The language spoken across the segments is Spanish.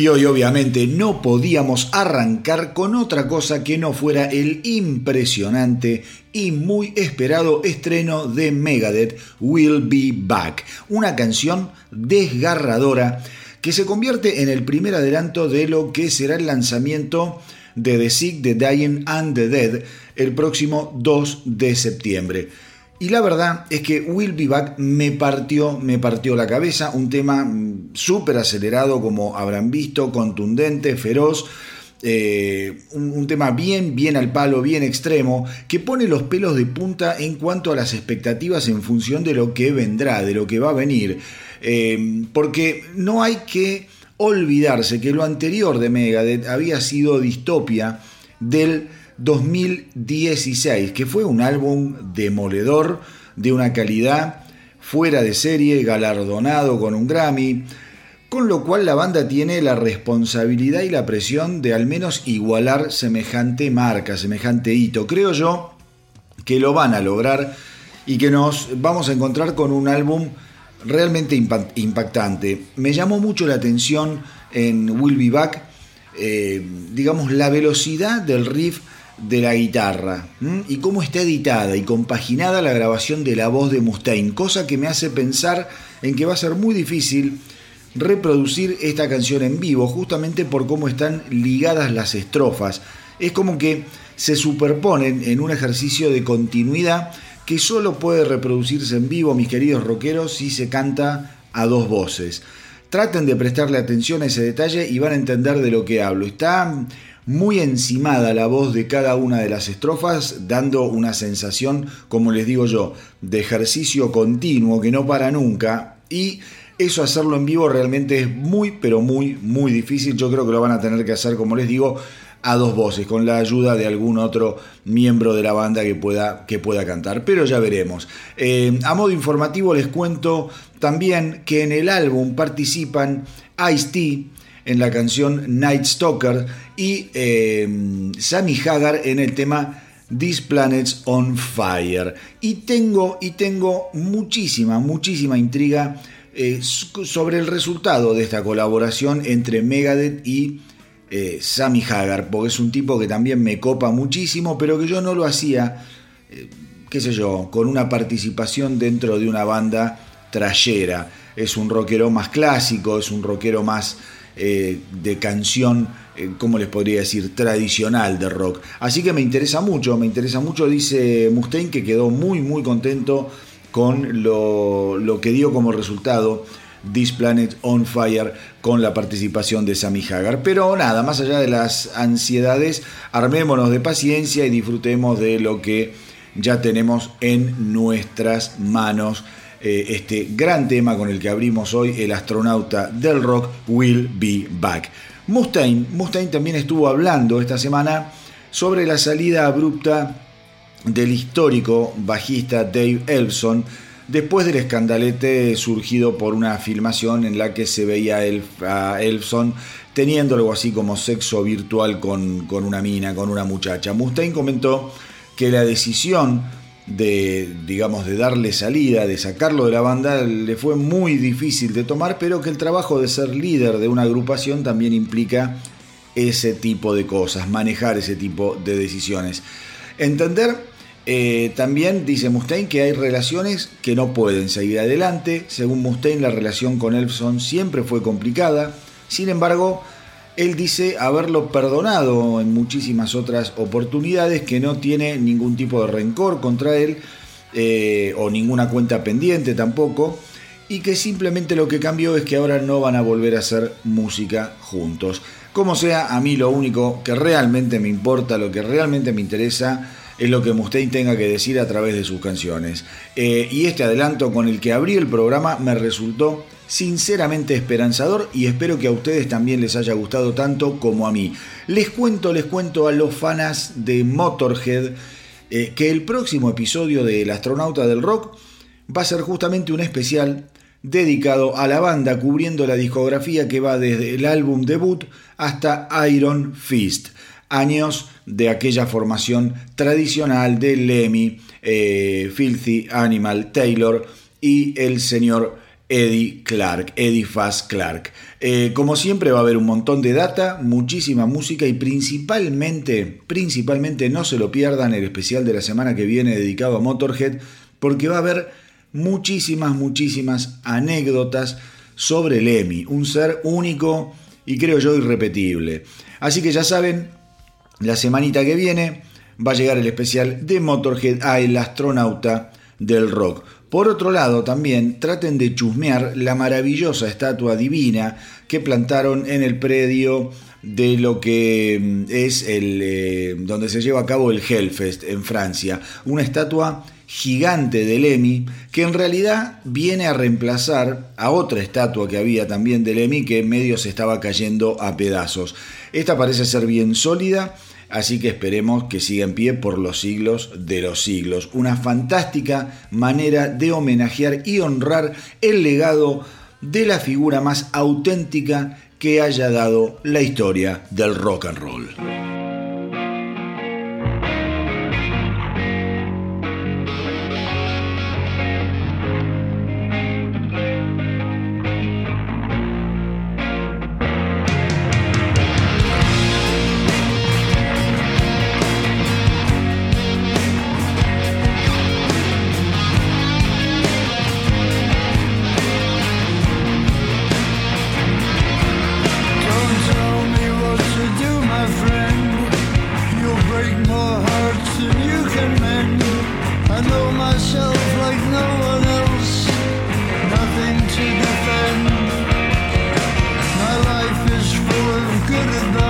Y hoy obviamente no podíamos arrancar con otra cosa que no fuera el impresionante y muy esperado estreno de Megadeth, Will Be Back, una canción desgarradora que se convierte en el primer adelanto de lo que será el lanzamiento de The Sick, The Dying and The Dead el próximo 2 de septiembre. Y la verdad es que Will Be Back me partió, me partió la cabeza, un tema mm, súper acelerado como habrán visto, contundente, feroz, eh, un, tema bien, bien al palo, bien extremo, que pone los pelos de punta en cuanto a las expectativas en función de lo que vendrá, de lo que va a venir. Eh, porque no hay que olvidarse que lo anterior de Megadeth había sido Distopia del 2016, que fue un álbum demoledor, de una calidad fuera de serie, galardonado con un Grammy, con lo cual la banda tiene la responsabilidad y la presión de al menos igualar semejante marca, semejante hito. Creo yo que lo van a lograr y que nos vamos a encontrar con un álbum realmente impactante. Me llamó mucho la atención en Will Be Back, eh, digamos, la velocidad del riff de la guitarra y cómo está editada y compaginada la grabación de la voz de Mustaine, cosa que me hace pensar en que va a ser muy difícil reproducir esta canción en vivo, justamente por cómo están ligadas las estrofas. Es como que se superponen en un ejercicio de continuidad que solo puede reproducirse en vivo, mis queridos rockeros, si se canta a dos voces. Traten de prestarle atención a ese detalle y van a entender de lo que hablo. Está muy encimada la voz de cada una de las estrofas, dando una sensación, como les digo yo, de ejercicio continuo que no para nunca y eso hacerlo en vivo realmente es muy, pero muy, muy difícil. Yo creo que lo van a tener que hacer, como les digo, a dos voces, con la ayuda de algún otro miembro de la banda que pueda, que pueda cantar. Pero ya veremos. Eh, a modo informativo les cuento también que en el álbum participan Ice-T en la canción Night Stalker y eh, Sammy Hagar en el tema This Planet's on Fire. Y tengo, y tengo muchísima, muchísima intriga eh, sobre el resultado de esta colaboración entre Megadeth y eh, Sammy Hagar, porque es un tipo que también me copa muchísimo, pero que yo no lo hacía, eh, qué sé yo, con una participación dentro de una banda trayera. Es un rockero más clásico, es un rockero más de canción, ¿cómo les podría decir?, tradicional de rock. Así que me interesa mucho, me interesa mucho, dice Mustaine, que quedó muy, muy contento con lo, que dio como resultado This Planet on Fire con la participación de Sammy Hagar. Pero nada, más allá de las ansiedades, armémonos de paciencia y disfrutemos de lo que ya tenemos en nuestras manos. Eh, este gran tema con el que abrimos hoy, el astronauta del rock Will Be Back. Mustaine, Mustaine también estuvo hablando esta semana sobre la salida abrupta del histórico bajista Dave Elson después del escandalete surgido por una filmación en la que se veía a Elson teniendo algo así como sexo virtual con, con una mina, con una muchacha. Mustaine comentó que la decisión de, digamos, de darle salida, de sacarlo de la banda, le fue muy difícil de tomar, pero que el trabajo de ser líder de una agrupación también implica ese tipo de cosas, manejar ese tipo de decisiones. Entender eh, también dice Mustaine que hay relaciones que no pueden seguir adelante. Según Mustaine, la relación con Elfson siempre fue complicada. Sin embargo, él dice haberlo perdonado en muchísimas otras oportunidades, que no tiene ningún tipo de rencor contra él eh, o ninguna cuenta pendiente tampoco. Y que simplemente lo que cambió es que ahora no van a volver a hacer música juntos. Como sea, a mí lo único que realmente me importa, lo que realmente me interesa, es lo que Mustaine tenga que decir a través de sus canciones. Eh, y este adelanto con el que abrí el programa me resultó sinceramente esperanzador y espero que a ustedes también les haya gustado tanto como a mí. Les cuento, les cuento a los fanas de Motorhead eh, que el próximo episodio de El astronauta del rock va a ser justamente un especial dedicado a la banda cubriendo la discografía que va desde el álbum debut hasta Iron Fist años de aquella formación tradicional de Lemmy, eh, Filthy Animal Taylor y el señor Eddie Clark, Eddie Fast Clark. Eh, como siempre va a haber un montón de data, muchísima música y principalmente, principalmente no se lo pierdan el especial de la semana que viene dedicado a Motorhead porque va a haber muchísimas, muchísimas anécdotas sobre Lemmy, un ser único y creo yo irrepetible. Así que ya saben, la semanita que viene va a llegar el especial de Motorhead a El astronauta del rock. Por otro lado, también traten de chusmear la maravillosa estatua divina que plantaron en el predio de lo que mm, es el eh, donde se lleva a cabo el Hellfest en Francia, una estatua gigante de Lemmy que en realidad viene a reemplazar a otra estatua que había también de Lemmy que en medio se estaba cayendo a pedazos. Esta parece ser bien sólida así que esperemos que siga en pie por los siglos de los siglos. Una fantástica manera de homenajear y honrar el legado de la figura más auténtica que haya dado la historia del rock and roll. could have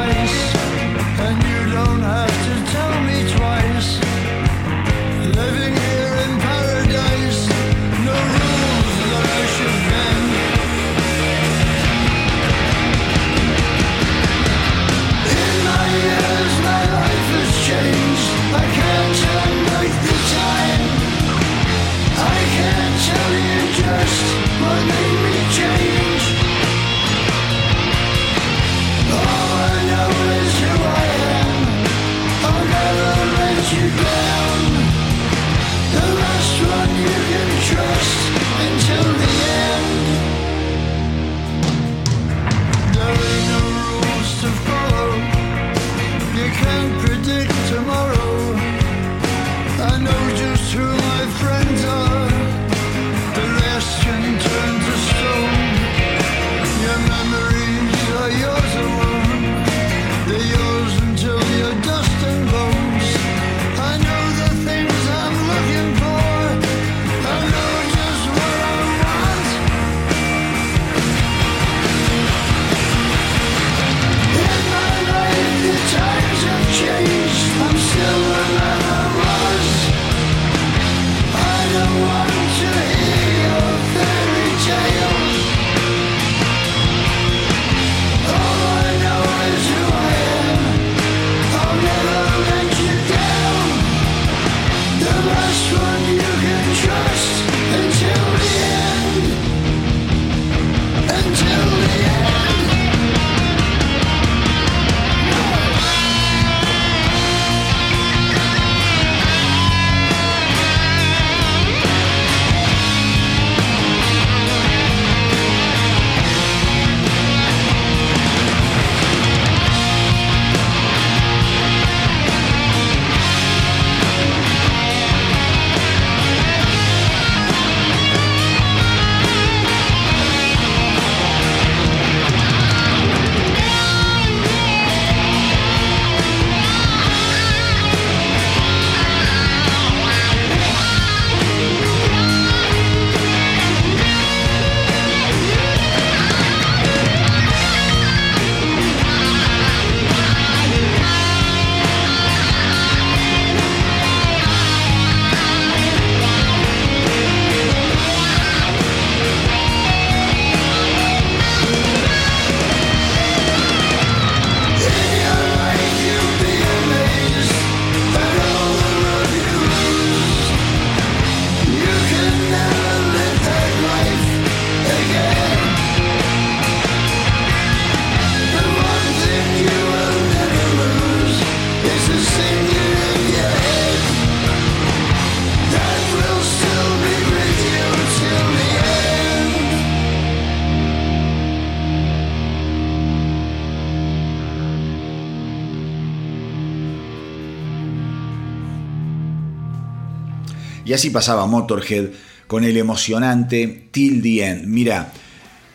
Y así pasaba Motorhead con el emocionante Till the End. Mira,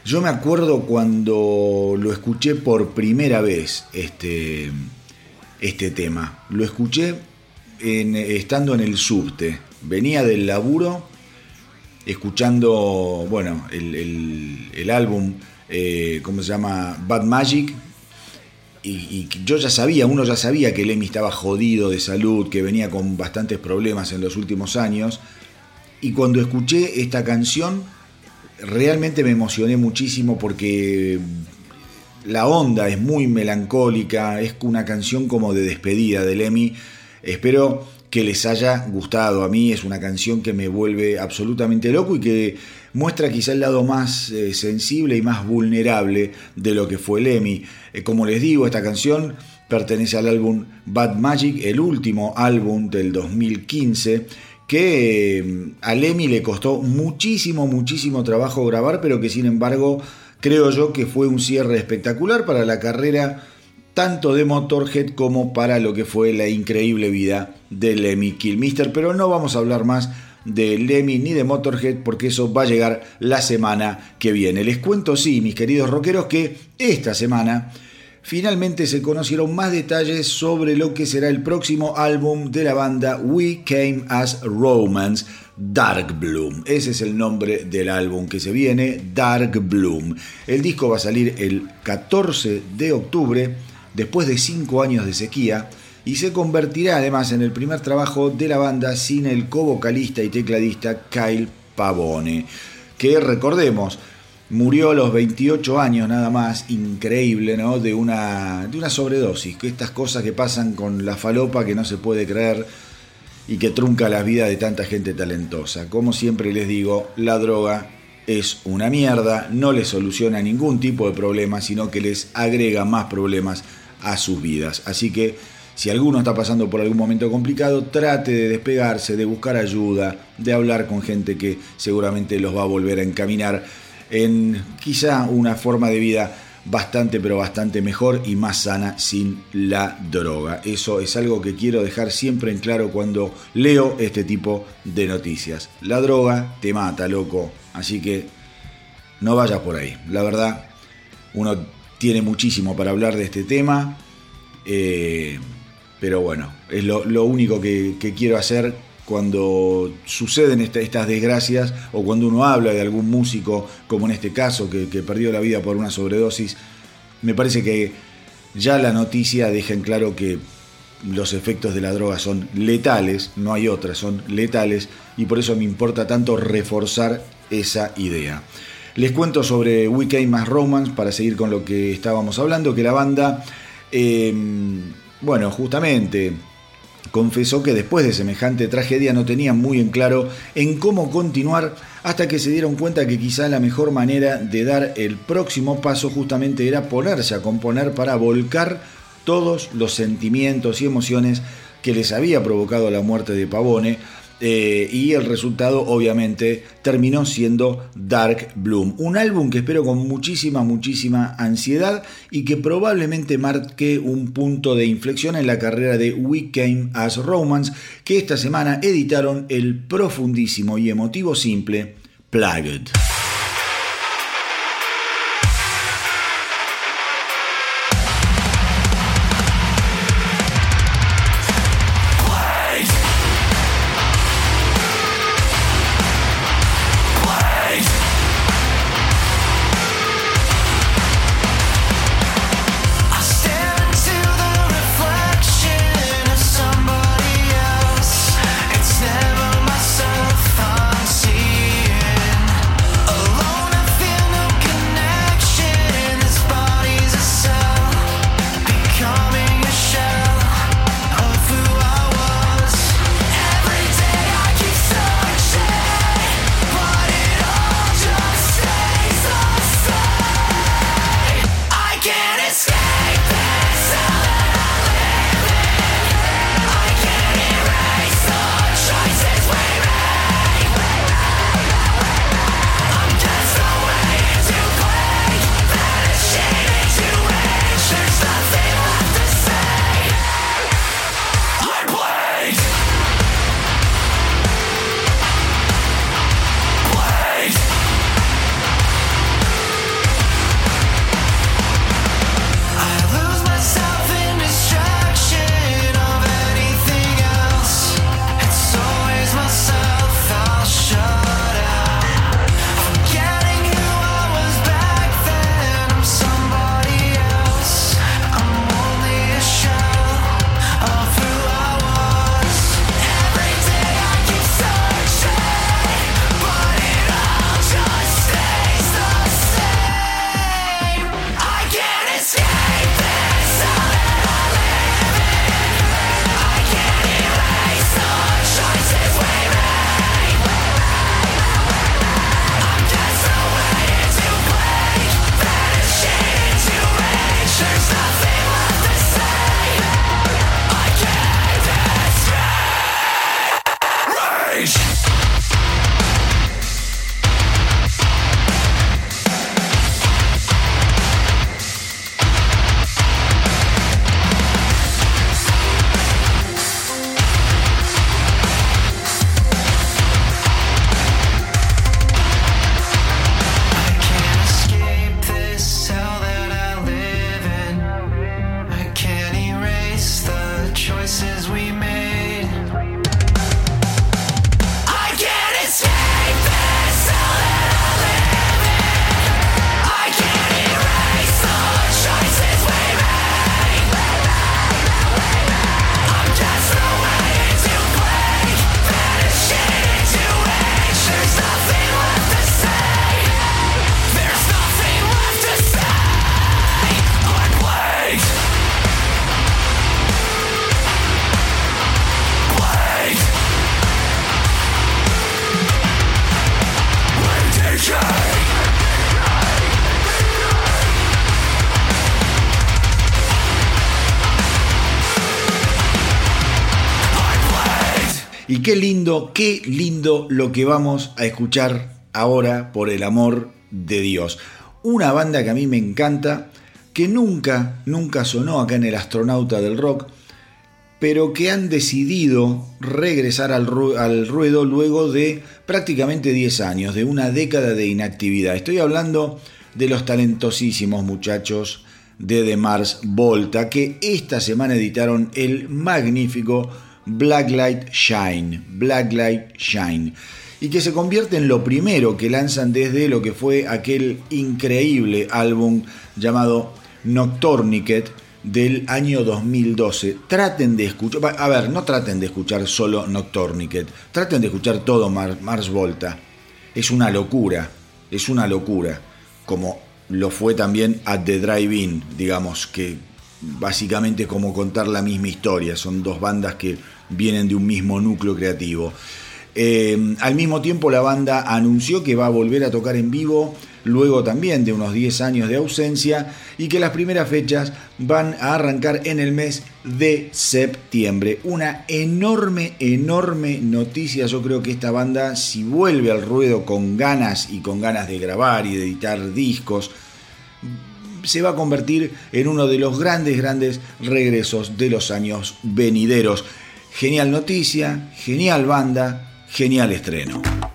Yo me acuerdo cuando lo escuché por primera vez, este, este tema. Lo escuché estando en el subte. Venía del laburo escuchando, bueno, el, álbum, eh, ¿cómo se llama? Bad Magic. Y, yo ya sabía, uno ya sabía que Lemmy estaba jodido de salud, que venía con bastantes problemas en los últimos años. Y cuando escuché esta canción, realmente me emocioné muchísimo porque la onda es muy melancólica, es una canción como de despedida de Lemmy. Espero que les haya gustado. A mí es una canción que me vuelve absolutamente loco y que muestra quizá el lado más eh, sensible y más vulnerable de lo que fue Lemmy. Eh, como les digo, esta canción pertenece al álbum Bad Magic, el último álbum del 2015 que eh, a Lemmy le costó muchísimo, muchísimo trabajo grabar, pero que sin embargo creo yo que fue un cierre espectacular para la carrera tanto de Motorhead como para lo que fue la increíble vida de Lemmy Kilmister. Pero no vamos a hablar más de Lemmy ni de Motorhead porque eso va a llegar la semana que viene. Les cuento, sí, mis queridos rockeros, que esta semana finalmente se conocieron más detalles sobre lo que será el próximo álbum de la banda We Came as Romance, Dark Bloom. Ese es el nombre del álbum que se viene, Dark Bloom. El disco va a salir el 14 de octubre, después de cinco años de sequía, y se convertirá además en el primer trabajo de la banda sin el co-vocalista y tecladista Kyle Pavone, que recordemos, Murió a los 28 años nada más, increíble, ¿no? De una, de una sobredosis, que estas cosas que pasan con la falopa que no se puede creer y que trunca la vida de tanta gente talentosa. Como siempre les digo, la droga es una mierda, no les soluciona ningún tipo de problema, sino que les agrega más problemas a sus vidas. Así que si alguno está pasando por algún momento complicado, trate de despegarse, de buscar ayuda, de hablar con gente que seguramente los va a volver a encaminar en quizá una forma de vida bastante pero bastante mejor y más sana sin la droga. Eso es algo que quiero dejar siempre en claro cuando leo este tipo de noticias. La droga te mata, loco. Así que no vayas por ahí. La verdad, uno tiene muchísimo para hablar de este tema. Eh, pero bueno, es lo, único que, quiero hacer cuando suceden estas desgracias o cuando uno habla de algún músico, como en este caso, que, perdió la vida por una sobredosis, me parece que ya la noticia deja en claro que los efectos de la droga son letales, no hay otras, son letales, y por eso me importa tanto reforzar esa idea. Les cuento sobre We más Romance para seguir con lo que estábamos hablando, que la banda, em, bueno, justamente confesó que después de semejante tragedia no tenían muy en claro en cómo continuar hasta que se dieron cuenta que quizá la mejor manera de dar el próximo paso justamente era ponerse a componer para volcar todos los sentimientos y emociones que les había provocado la muerte de Pavone eh, y el resultado obviamente terminó siendo Dark Bloom, un álbum que espero con muchísima, muchísima ansiedad y que probablemente marque un punto de inflexión en la carrera de We Came as Romance, que esta semana editaron el profundísimo y emotivo simple Plagued. Qué lindo lo que vamos a escuchar ahora por el amor de Dios. Una banda que a mí me encanta, que nunca, nunca sonó acá en el astronauta del rock, pero que han decidido regresar al, ruedo luego de prácticamente 10 años, de una década de inactividad. Estoy hablando de los talentosísimos muchachos de The Mars Volta, que esta semana editaron el magnífico Blacklight Shine, Blacklight Shine, y que se convierte en lo primero que lanzan desde lo que fue aquel increíble álbum llamado Nocturniquet del año 2012. Traten de escuchar, a ver, no traten de escuchar solo Nocturniquet, traten de escuchar todo Mars Volta. Es una locura, es una locura, como lo fue también At the Drive-In, digamos, que básicamente es como contar la misma historia, son dos bandas que vienen de un mismo núcleo creativo. Eh, al mismo tiempo la banda anunció que va a volver a tocar en vivo luego también de unos 10 años de ausencia y que las primeras fechas van a arrancar en el mes de septiembre. Una enorme, enorme noticia. Yo creo que esta banda, si vuelve al ruedo con ganas y con ganas de grabar y de editar discos, se va a convertir en uno de los grandes, grandes regresos de los años venideros. Genial noticia, genial banda, genial estreno.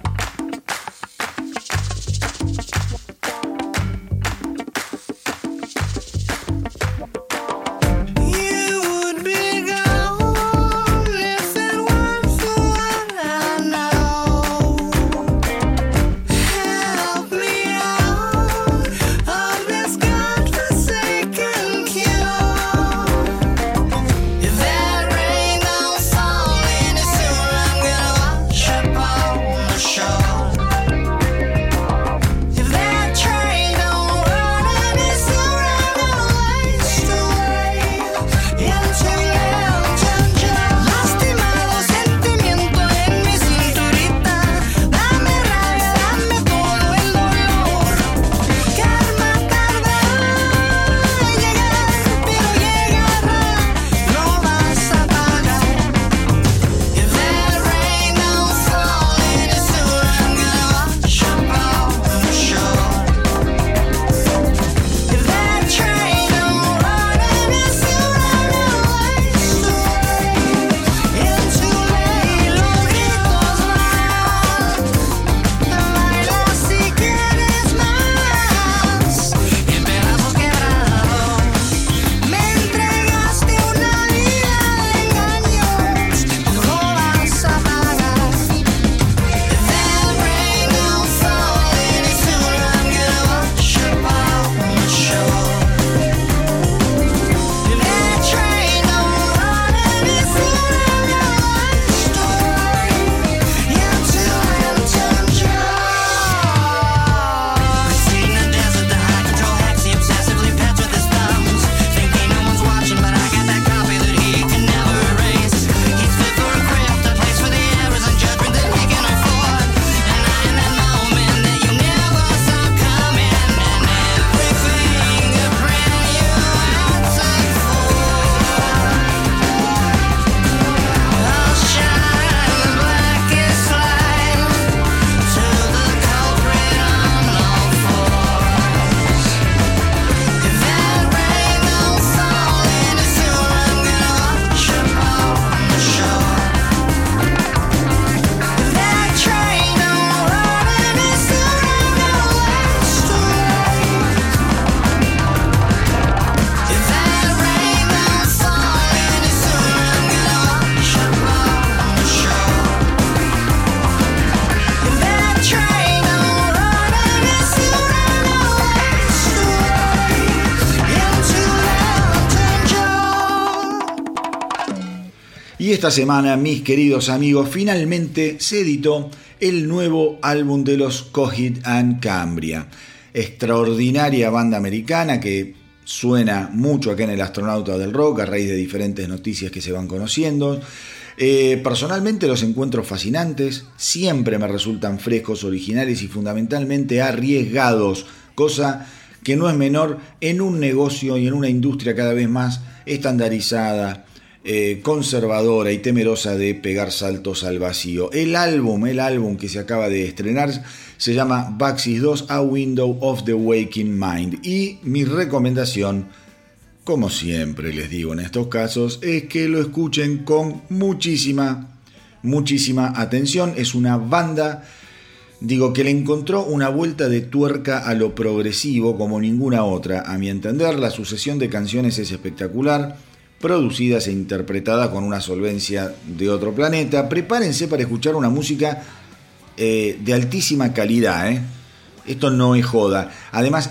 Esta semana, mis queridos amigos, finalmente se editó el nuevo álbum de los Cohit and Cambria. Extraordinaria banda americana que suena mucho acá en el Astronauta del Rock a raíz de diferentes noticias que se van conociendo. Eh, personalmente los encuentro fascinantes, siempre me resultan frescos, originales y fundamentalmente arriesgados, cosa que no es menor en un negocio y en una industria cada vez más estandarizada, eh, conservadora y temerosa de pegar saltos al vacío. El álbum, el álbum que se acaba de estrenar se llama Baxis 2 A Window of the Waking Mind y mi recomendación, como siempre les digo en estos casos, es que lo escuchen con muchísima, muchísima atención. Es una banda Digo que le encontró una vuelta de tuerca a lo progresivo como ninguna otra. A mi entender, la sucesión de canciones es espectacular producidas e interpretadas con una solvencia de otro planeta. Prepárense para escuchar una música eh, de altísima calidad. ¿eh? Esto no es joda. Además,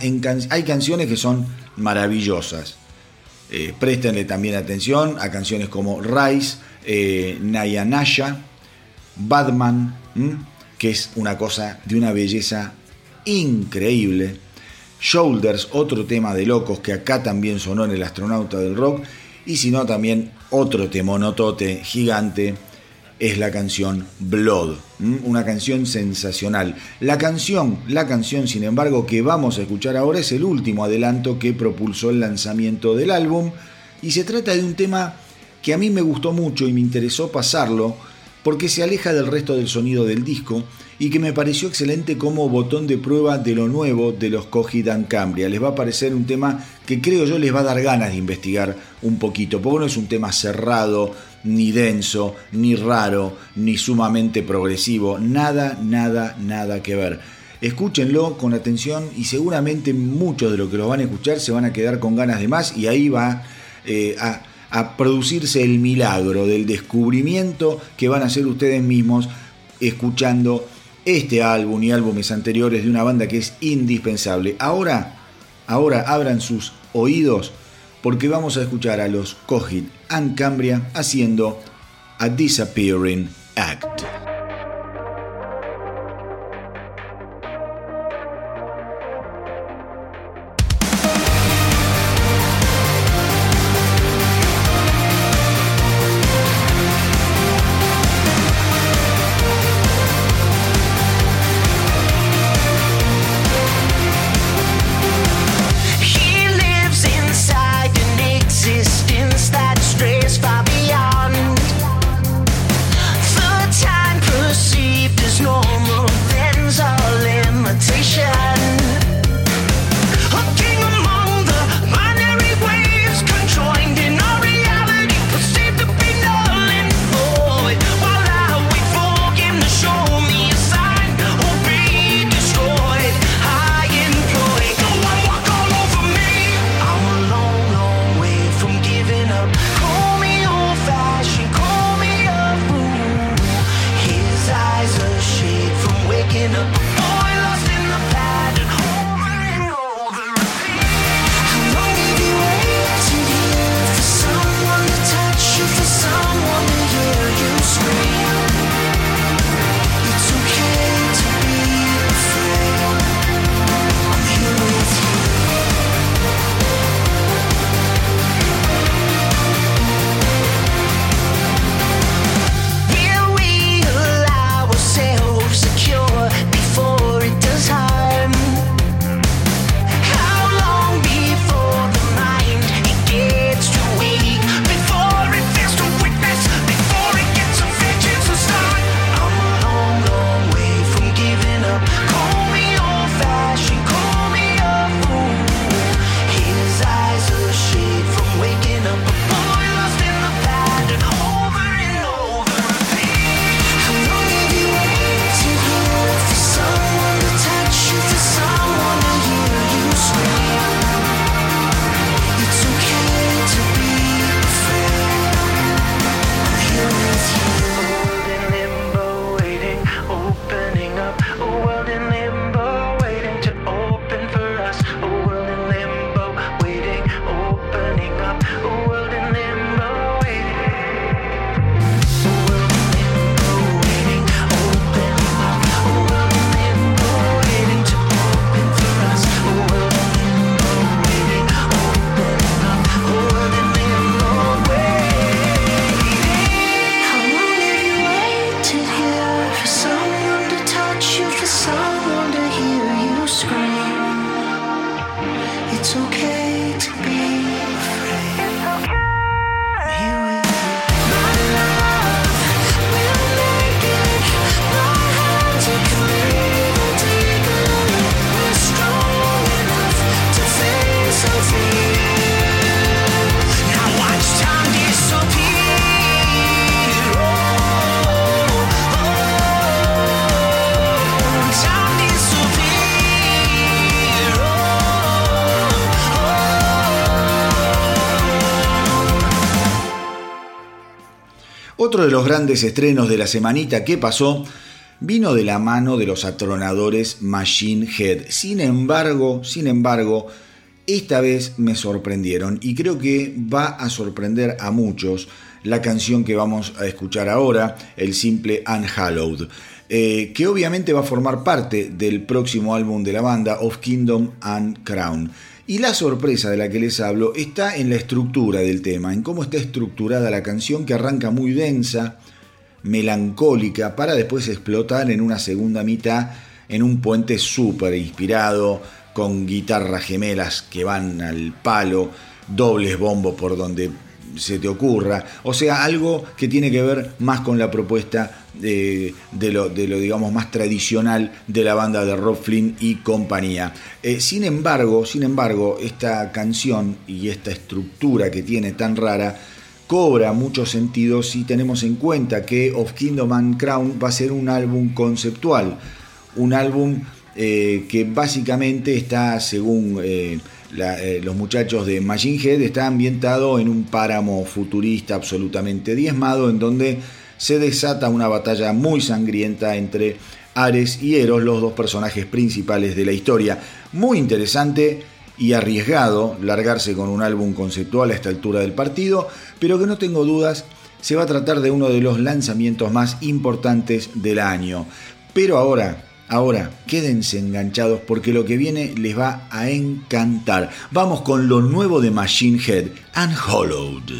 hay canciones que son maravillosas. Eh, préstenle también atención a canciones como Rise, eh, Nayanasha, Batman, que es una cosa de una belleza increíble. Shoulders, otro tema de locos que acá también sonó en el astronauta del rock y si no también otro temonotote gigante es la canción Blood, una canción sensacional. La canción, la canción sin embargo que vamos a escuchar ahora es el último adelanto que propulsó el lanzamiento del álbum y se trata de un tema que a mí me gustó mucho y me interesó pasarlo porque se aleja del resto del sonido del disco y que me pareció excelente como botón de prueba de lo nuevo de los Dan Cambria. Les va a parecer un tema que creo yo les va a dar ganas de investigar un poquito, porque no es un tema cerrado, ni denso, ni raro, ni sumamente progresivo, nada, nada, nada que ver. Escúchenlo con atención y seguramente muchos de los que lo van a escuchar se van a quedar con ganas de más y ahí va eh, a producirse el milagro del descubrimiento que van a hacer ustedes mismos escuchando este álbum y álbumes anteriores de una banda que es indispensable. Ahora, ahora abran sus oídos porque vamos a escuchar a los Cogit and Cambria haciendo A Disappearing Act. Otro de los grandes estrenos de la semanita que pasó vino de la mano de los atronadores Machine Head. Sin embargo, sin embargo, esta vez me sorprendieron y creo que va a sorprender a muchos la canción que vamos a escuchar ahora, el simple Unhallowed, eh, que obviamente va a formar parte del próximo álbum de la banda, Of Kingdom and Crown. Y la sorpresa de la que les hablo está en la estructura del tema, en cómo está estructurada la canción que arranca muy densa, melancólica, para después explotar en una segunda mitad en un puente súper inspirado, con guitarras gemelas que van al palo, dobles bombos por donde se te ocurra. O sea, algo que tiene que ver más con la propuesta de, lo, de lo, digamos, más tradicional de la banda de Rob Flynn y compañía. Eh, sin embargo, sin embargo, esta canción y esta estructura que tiene tan rara cobra mucho sentido si tenemos en cuenta que Of Kingdom and Crown va a ser un álbum conceptual, un álbum eh, que básicamente está, según eh, los muchachos de Machine Head, está ambientado en un páramo futurista absolutamente diezmado, en donde se desata una batalla muy sangrienta entre Ares y Eros, los dos personajes principales de la historia. Muy interesante y arriesgado largarse con un álbum conceptual a esta altura del partido, pero que no tengo dudas se va a tratar de uno de los lanzamientos más importantes del año. Pero ahora, ahora, quédense enganchados porque lo que viene les va a encantar. Vamos con lo nuevo de Machine Head, Unhollowed.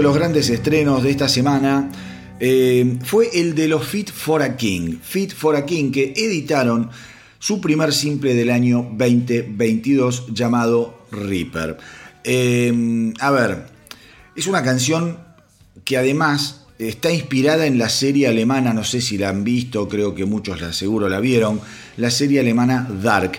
De los grandes estrenos de esta semana eh, fue el de los Fit for a King. Fit for a King que editaron su primer simple del año 2022 llamado Reaper. Eh, a ver, es una canción que además está inspirada en la serie alemana, no sé si la han visto, creo que muchos la seguro la vieron, la serie alemana Dark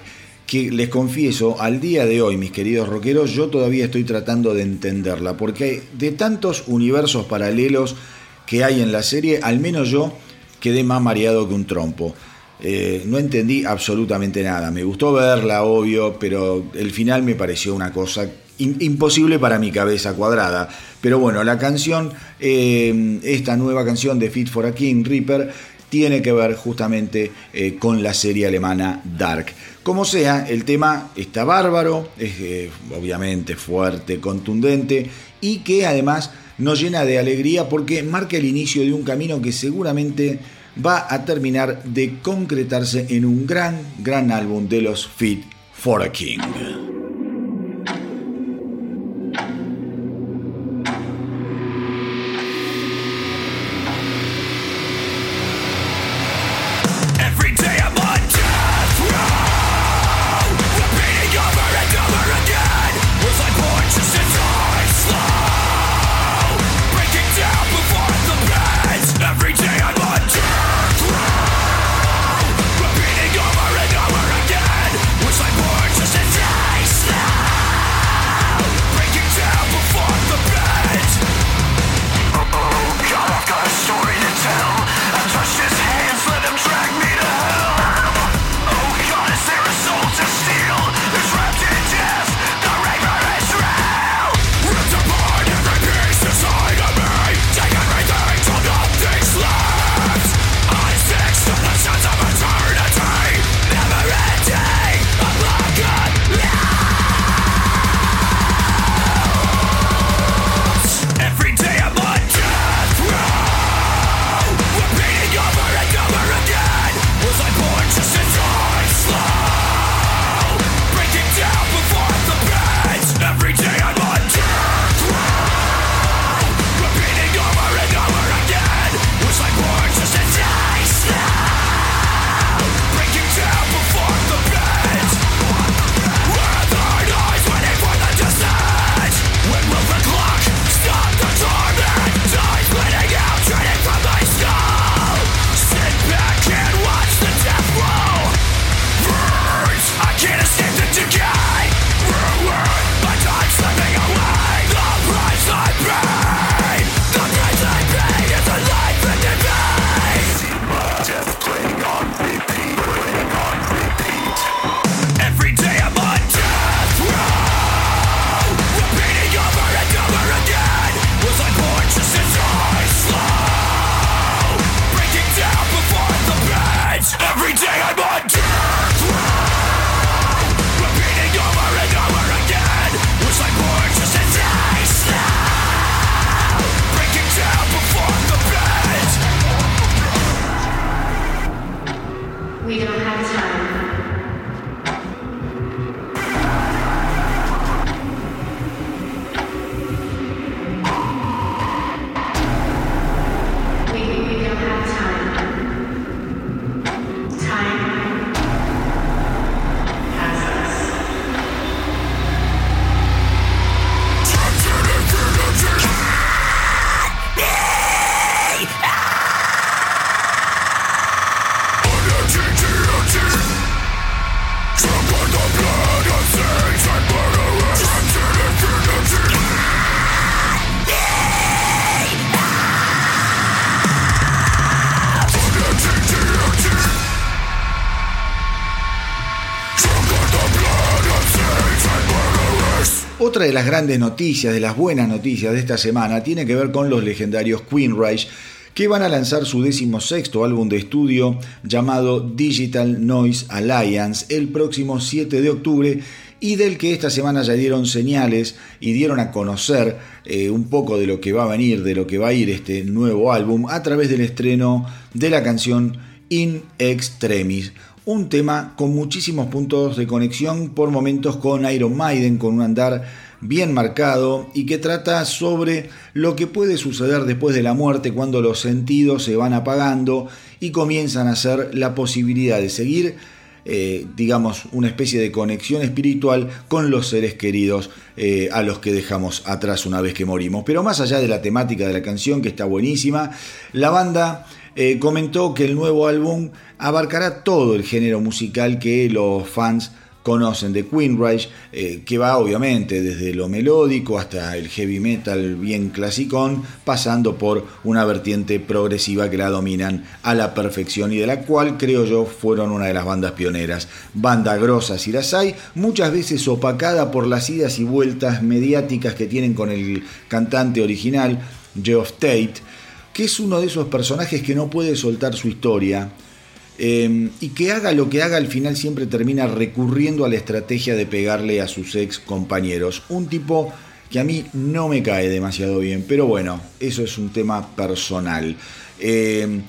que les confieso, al día de hoy, mis queridos rockeros, yo todavía estoy tratando de entenderla, porque de tantos universos paralelos que hay en la serie, al menos yo quedé más mareado que un trompo. Eh, no entendí absolutamente nada. Me gustó verla, obvio, pero el final me pareció una cosa imposible para mi cabeza cuadrada. Pero bueno, la canción, eh, esta nueva canción de Fit for a King, Reaper, tiene que ver justamente eh, con la serie alemana Dark. Como sea, el tema está bárbaro, es eh, obviamente fuerte, contundente y que además nos llena de alegría porque marca el inicio de un camino que seguramente va a terminar de concretarse en un gran, gran álbum de los Fit for a King. De las grandes noticias, de las buenas noticias de esta semana, tiene que ver con los legendarios Queen Reich, que van a lanzar su decimosexto álbum de estudio llamado Digital Noise Alliance el próximo 7 de octubre y del que esta semana ya dieron señales y dieron a conocer eh, un poco de lo que va a venir, de lo que va a ir este nuevo álbum a través del estreno de la canción In Extremis. Un tema con muchísimos puntos de conexión por momentos con Iron Maiden, con un andar bien marcado y que trata sobre lo que puede suceder después de la muerte cuando los sentidos se van apagando y comienzan a ser la posibilidad de seguir eh, digamos, una especie de conexión espiritual con los seres queridos eh, a los que dejamos atrás una vez que morimos. Pero más allá de la temática de la canción, que está buenísima, la banda eh, comentó que el nuevo álbum abarcará todo el género musical que los fans conocen de Queen eh, que va obviamente desde lo melódico hasta el heavy metal bien clasicón, pasando por una vertiente progresiva que la dominan a la perfección y de la cual creo yo fueron una de las bandas pioneras. Banda grosa si las hay, muchas veces opacada por las idas y vueltas mediáticas que tienen con el cantante original, Geoff Tate, que es uno de esos personajes que no puede soltar su historia Em, y que haga lo que haga, al final siempre termina recurriendo a la estrategia de pegarle a sus ex compañeros. Un tipo que a mí no me cae demasiado bien, pero bueno, eso es un tema personal. Em,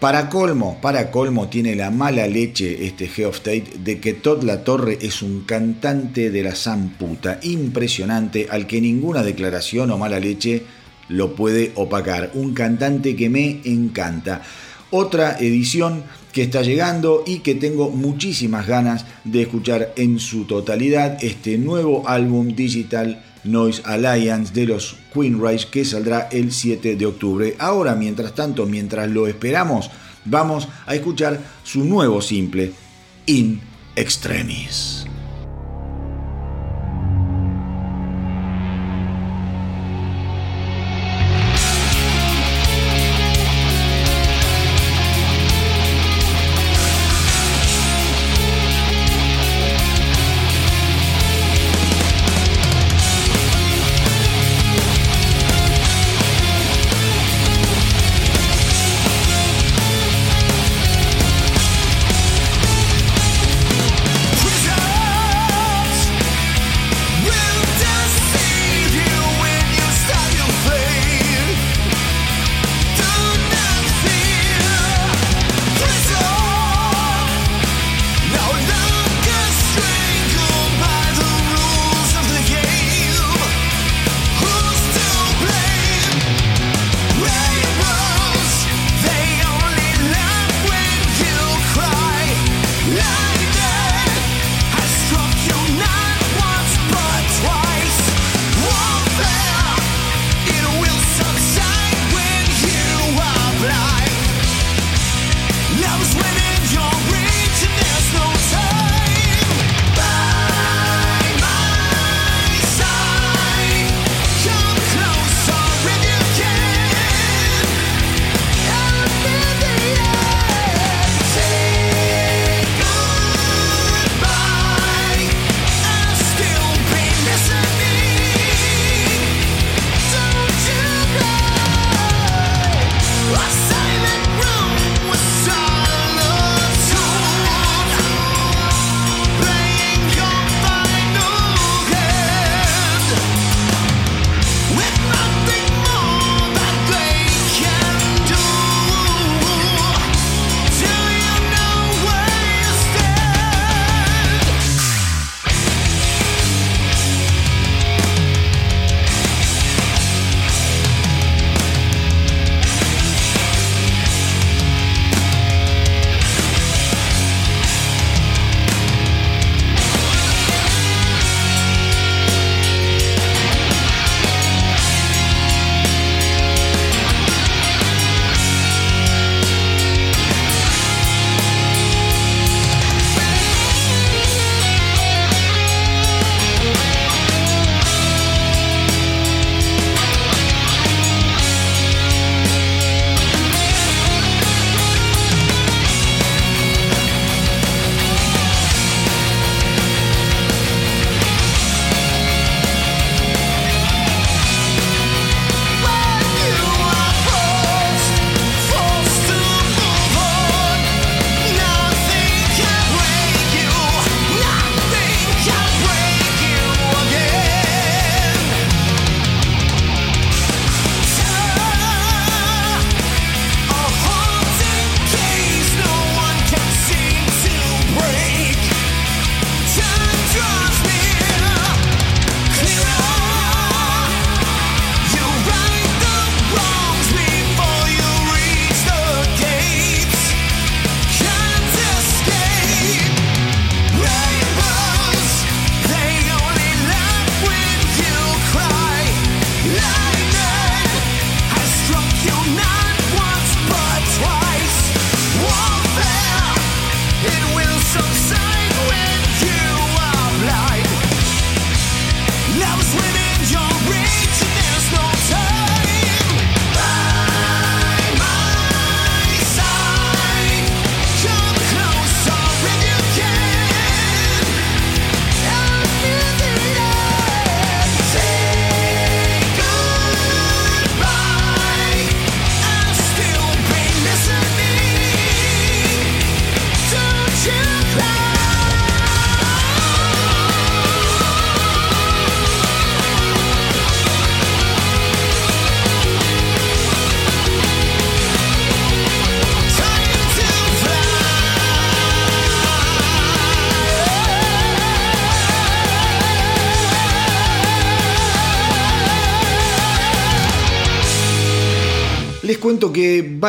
para colmo, para colmo tiene la mala leche este Geoff Tate de que Todd La Torre es un cantante de la zamputa impresionante al que ninguna declaración o mala leche lo puede opacar. Un cantante que me encanta. Otra edición que está llegando y que tengo muchísimas ganas de escuchar en su totalidad este nuevo álbum Digital Noise Alliance de los Queen Rise que saldrá el 7 de octubre. Ahora, mientras tanto, mientras lo esperamos, vamos a escuchar su nuevo simple, In Extremis.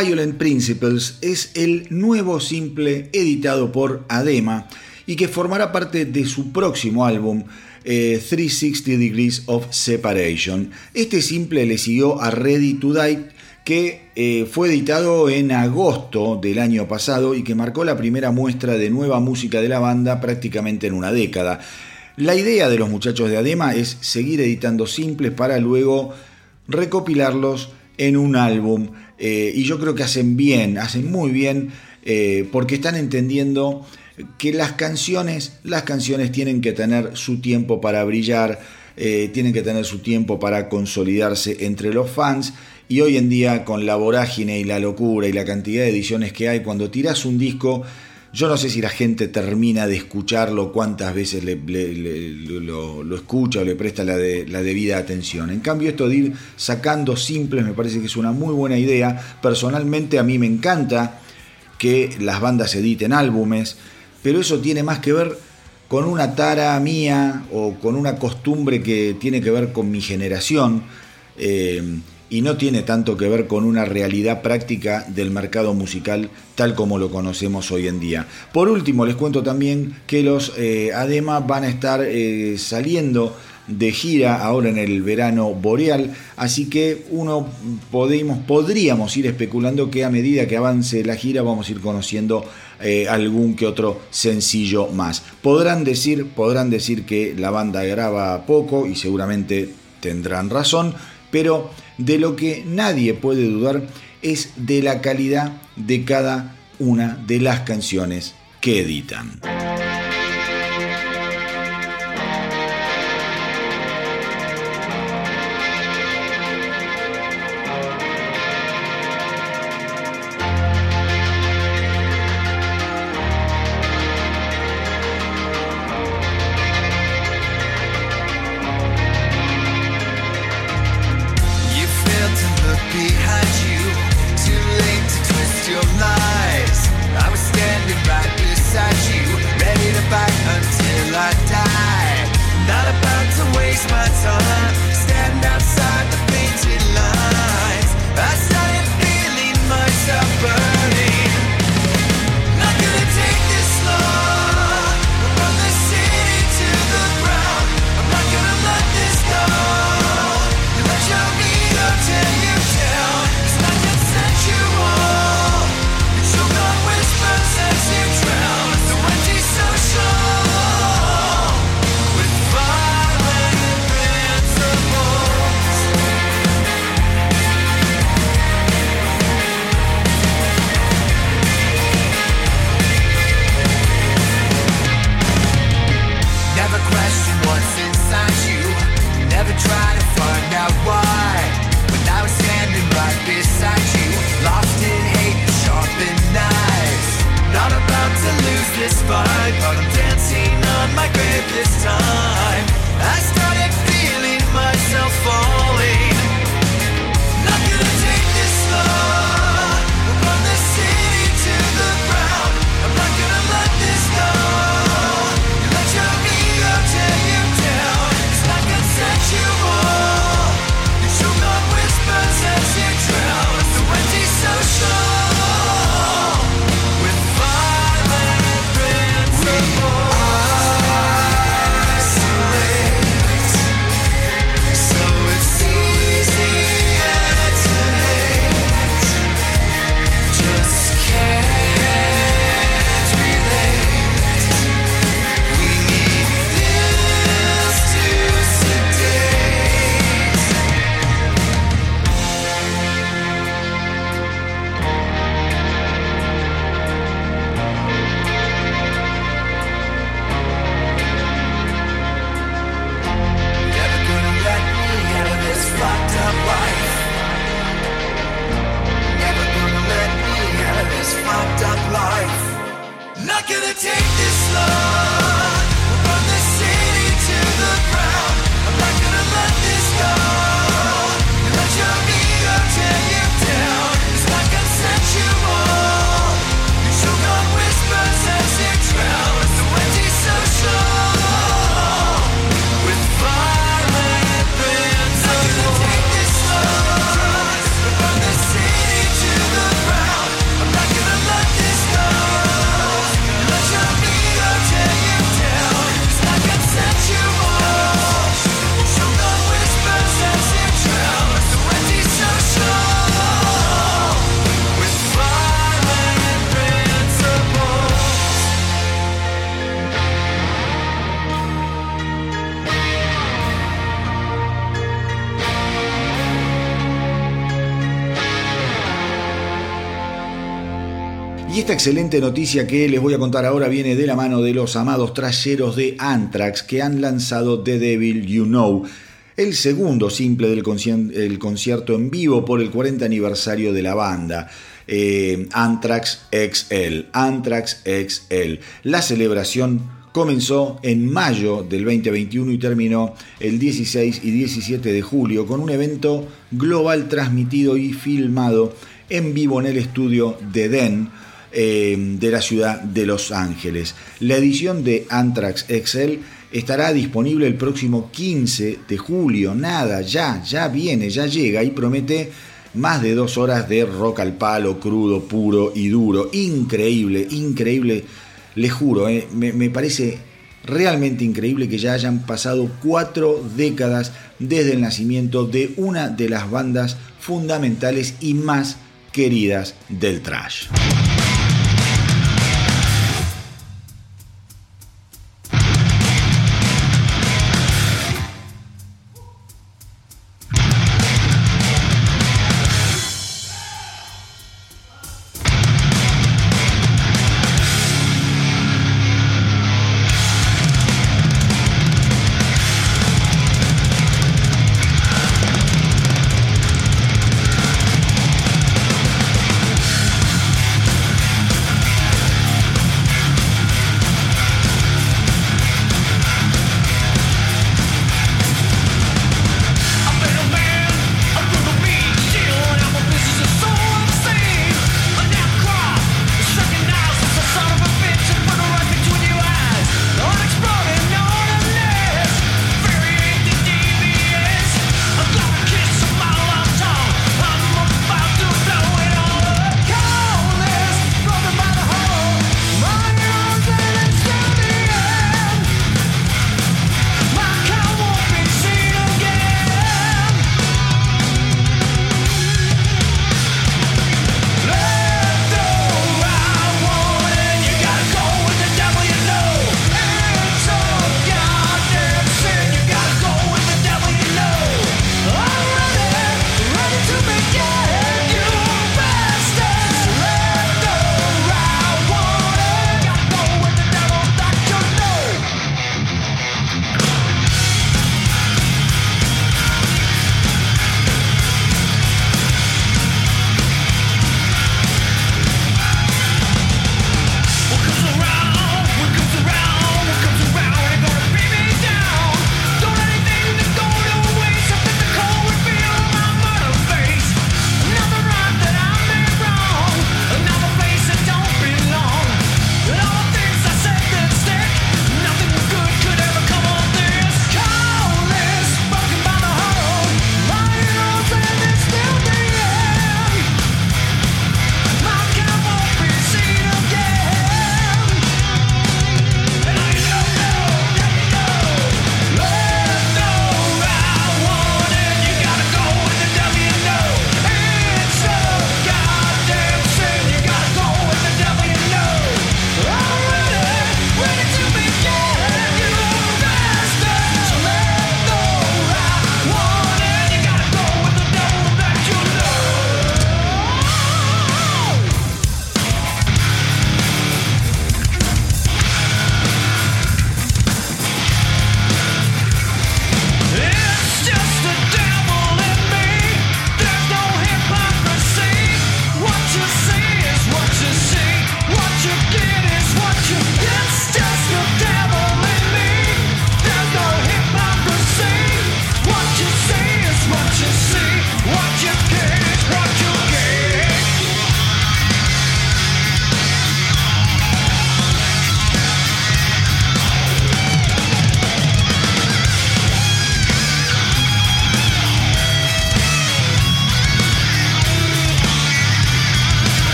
Violent Principles es el nuevo simple editado por Adema y que formará parte de su próximo álbum 360 eh, Degrees of Separation. Este simple le siguió a Ready to Die que eh, fue editado en agosto del año pasado y que marcó la primera muestra de nueva música de la banda prácticamente en una década. La idea de los muchachos de Adema es seguir editando simples para luego recopilarlos en un álbum eh, y yo creo que hacen bien, hacen muy bien eh, porque están entendiendo que las canciones, las canciones tienen que tener su tiempo para brillar, eh, tienen que tener su tiempo para consolidarse entre los fans. Y hoy en día con la vorágine y la locura y la cantidad de ediciones que hay, cuando tiras un disco yo no sé si la gente termina de escucharlo, cuántas veces lo, escucha o le presta la, la, debida atención. En cambio, esto de ir sacando simples me parece que es una muy buena idea. Personalmente a mí me encanta que las bandas editen álbumes, pero eso tiene más que ver con una tara mía o con una costumbre que tiene que ver con mi generación. Eh, y no tiene tanto que ver con una realidad práctica del mercado musical tal como lo conocemos hoy en día. Por último, les cuento también que los eh, Adema van a estar eh, saliendo de gira ahora en el verano boreal, así que uno podemos, podríamos ir especulando que a medida que avance la gira vamos a ir conociendo eh, algún que otro sencillo más. Podrán decir, podrán decir que la banda graba poco y seguramente tendrán razón, pero de lo que nadie puede dudar es de la calidad de cada una de las canciones que editan. Esta excelente noticia que les voy a contar ahora viene de la mano de los amados trayeros de Anthrax que han lanzado The Devil You Know, el segundo simple del concierto en vivo por el 40 aniversario de la banda. Eh, Anthrax XL, Anthrax XL. La celebración comenzó en mayo del 2021 y terminó el 16 y 17 de julio con un evento global transmitido y filmado en vivo en el estudio de Den eh, de la ciudad de Los Ángeles. La edición de Anthrax XL estará disponible el próximo 15 de julio. Nada, ya, ya viene, ya llega y promete más de dos horas de rock al palo, crudo, puro y duro. Increíble, increíble. Les juro, eh, me, me parece realmente increíble que ya hayan pasado cuatro décadas desde el nacimiento de una de las bandas fundamentales y más queridas del trash.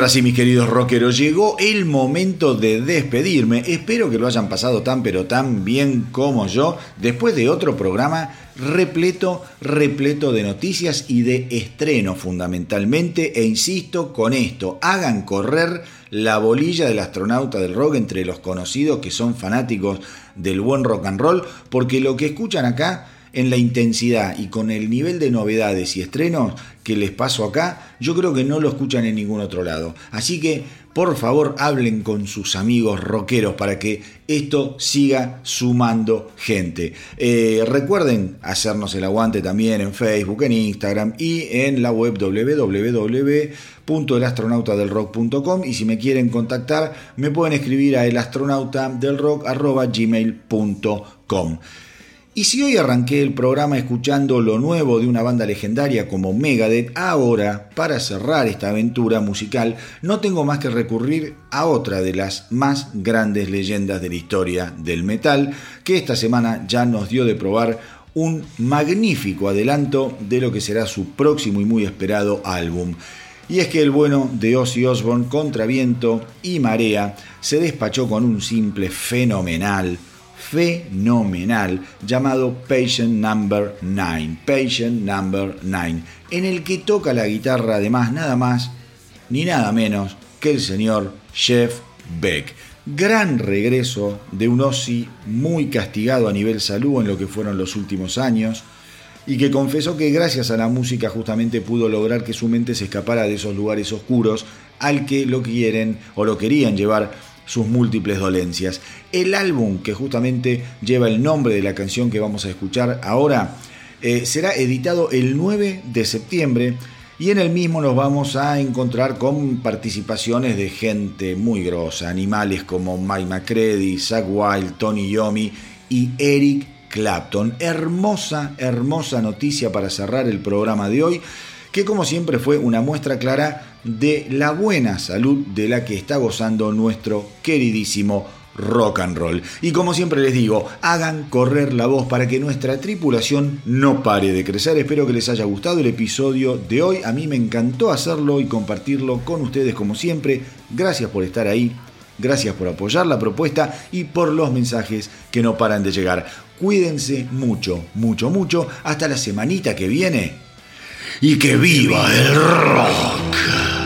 Ahora sí, mis queridos rockeros, llegó el momento de despedirme. Espero que lo hayan pasado tan pero tan bien como yo, después de otro programa repleto, repleto de noticias y de estreno fundamentalmente. E insisto con esto, hagan correr la bolilla del astronauta del rock entre los conocidos que son fanáticos del buen rock and roll, porque lo que escuchan acá en la intensidad y con el nivel de novedades y estrenos que les paso acá, yo creo que no lo escuchan en ningún otro lado. Así que, por favor, hablen con sus amigos rockeros para que esto siga sumando gente. Eh, recuerden hacernos el aguante también en Facebook, en Instagram y en la web www.elastronautadelrock.com y si me quieren contactar me pueden escribir a elastronautadelrock.gmail.com. Y si hoy arranqué el programa escuchando lo nuevo de una banda legendaria como Megadeth, ahora, para cerrar esta aventura musical, no tengo más que recurrir a otra de las más grandes leyendas de la historia del metal, que esta semana ya nos dio de probar un magnífico adelanto de lo que será su próximo y muy esperado álbum. Y es que el bueno de Ozzy Osbourne contra viento y marea se despachó con un simple fenomenal fenomenal llamado Patient Number 9, Patient Number 9, en el que toca la guitarra además nada más ni nada menos que el señor Jeff Beck. Gran regreso de un Ozzy muy castigado a nivel salud en lo que fueron los últimos años y que confesó que gracias a la música justamente pudo lograr que su mente se escapara de esos lugares oscuros al que lo quieren o lo querían llevar sus múltiples dolencias. El álbum que justamente lleva el nombre de la canción que vamos a escuchar ahora eh, será editado el 9 de septiembre y en el mismo nos vamos a encontrar con participaciones de gente muy grosa, animales como Mike McCready, Zach Wild, Tony Yomi y Eric Clapton. Hermosa, hermosa noticia para cerrar el programa de hoy que como siempre fue una muestra clara de la buena salud de la que está gozando nuestro queridísimo rock and roll. Y como siempre les digo, hagan correr la voz para que nuestra tripulación no pare de crecer. Espero que les haya gustado el episodio de hoy. A mí me encantó hacerlo y compartirlo con ustedes como siempre. Gracias por estar ahí. Gracias por apoyar la propuesta y por los mensajes que no paran de llegar. Cuídense mucho, mucho, mucho. Hasta la semanita que viene y que viva el rock.